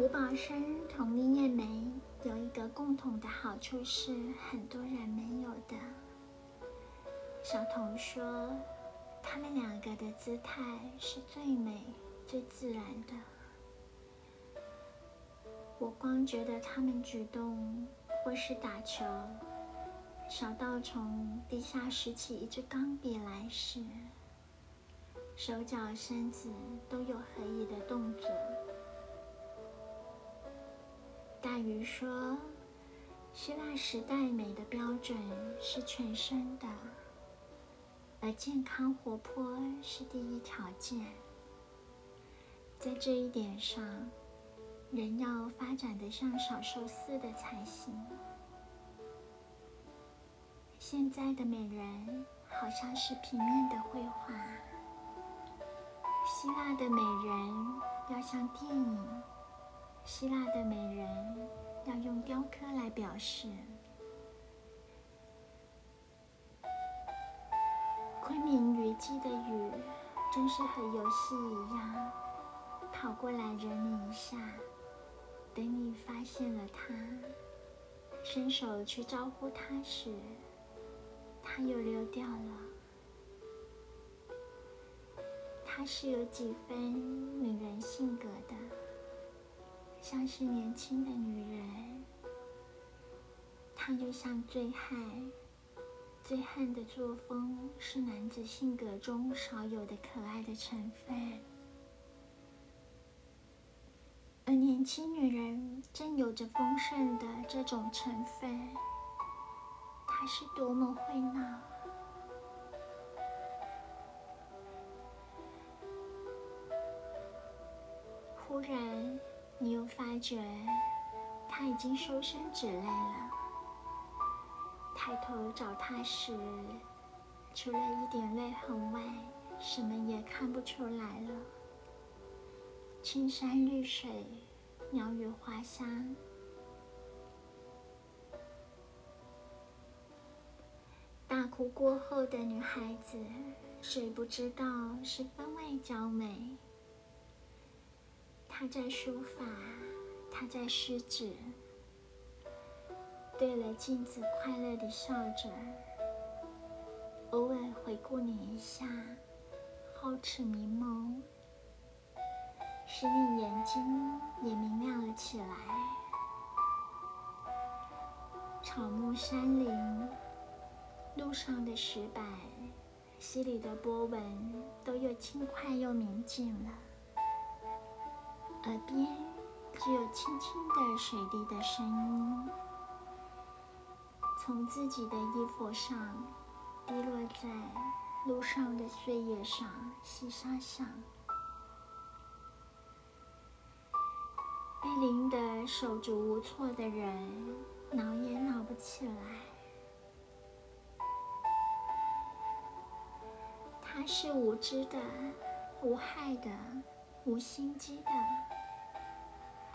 胡宝生同林叶梅有一个共同的好处是很多人没有的。小童说，他们两个的姿态是最美、最自然的。我光觉得他们举动或是打球，小到从地下拾起一支钢笔来时，手脚身子都有合一的动作。大鱼说：“希腊时代美的标准是全身的，而健康活泼是第一条件。在这一点上，人要发展的像小兽似的才行。现在的美人好像是平面的绘画，希腊的美人要像电影。”希腊的美人要用雕刻来表示。昆明虞姬的雨，真是和游戏一样，跑过来惹你一下。等你发现了它，伸手去招呼它时，它又溜掉了。它是有几分女人性格的。像是年轻的女人，她就像醉汉，醉汉的作风是男子性格中少有的可爱的成分，而年轻女人正有着丰盛的这种成分，她是多么会闹！忽然。你又发觉，他已经收身止泪了。抬头找他时，除了一点泪痕外，什么也看不出来了。青山绿水，鸟语花香。大哭过后的女孩子，谁不知道是分外娇美？他在书法，他在诗纸，对了镜子快乐地笑着，偶尔回顾你一下，皓齿明眸，使你眼睛也明亮了起来。草木山林，路上的石板，溪里的波纹，都又轻快又明净了。耳边只有轻轻的水滴的声音，从自己的衣服上滴落在路上的碎叶上、细沙上。被淋得手足无措的人，挠也挠不起来。他是无知的、无害的、无心机的。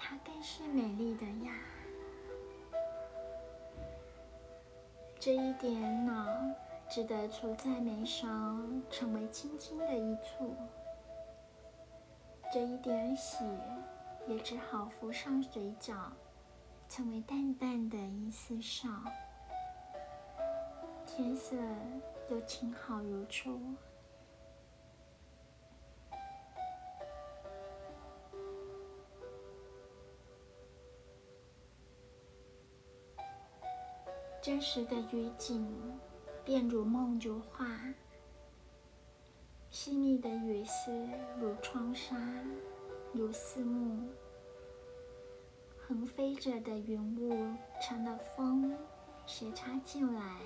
它更是美丽的呀，这一点恼值得涂在眉梢，成为轻轻的一簇；这一点喜也只好浮上嘴角，成为淡淡的一丝笑。天色又晴好如初。真实的雨景，便如梦如画；细密的雨丝，如窗纱，如丝幕。横飞着的云雾，成了风，斜插进来，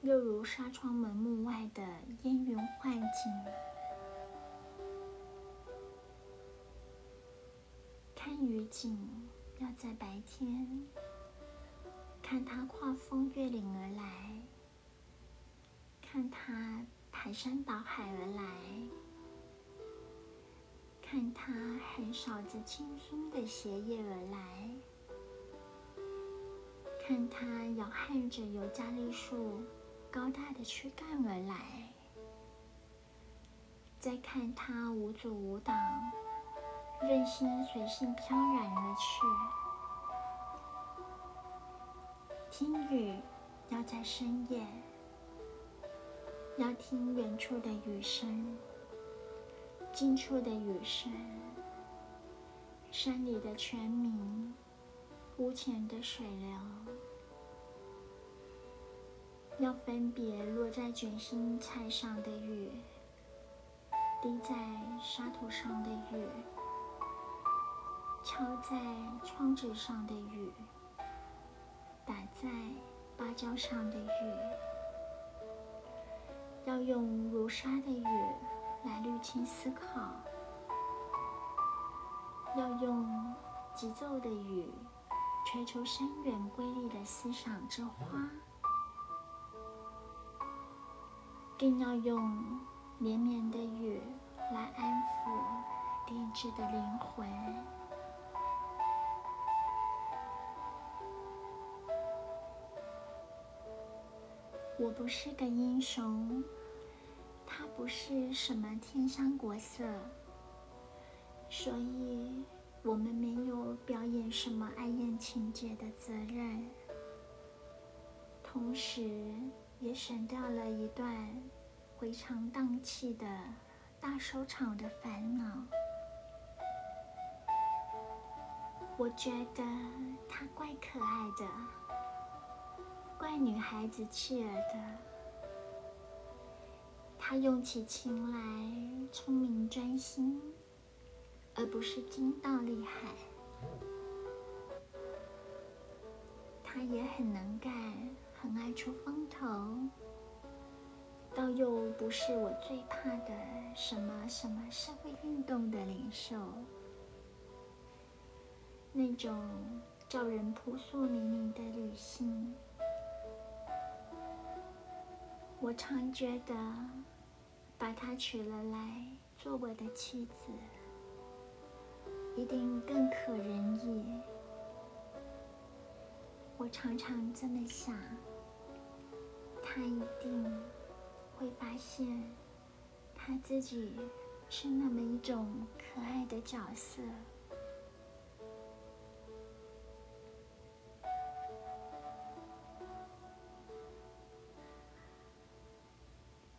又如纱窗门幕外的烟云幻境。看雨景，要在白天。看他跨风越岭而来，看他排山倒海而来，看他横扫着轻松的斜叶而来，看他摇撼着尤加利树高大的躯干而来，再看他无阻无挡，任心随性飘然而去。听雨要在深夜，要听远处的雨声，近处的雨声，山里的泉鸣，屋前的水流，要分别落在卷心菜上的雨，滴在沙土上的雨，敲在窗纸上的雨。打在芭蕉上的雨，要用如沙的雨来滤清思考；要用急奏的雨吹出深远瑰丽的思想之花；更要用绵绵的雨来安抚定制的灵魂。我不是个英雄，他不是什么天香国色，所以我们没有表演什么爱艳情节的责任，同时也省掉了一段回肠荡气的大收场的烦恼。我觉得他怪可爱的。怪女孩子气儿的，她用起情来聪明专心，而不是精到厉害。她也很能干，很爱出风头，倒又不是我最怕的什么什么社会运动的领袖，那种叫人扑朔迷离的女性。我常觉得，把她娶了来做我的妻子，一定更可人意。我常常这么想，她一定会发现，她自己是那么一种可爱的角色。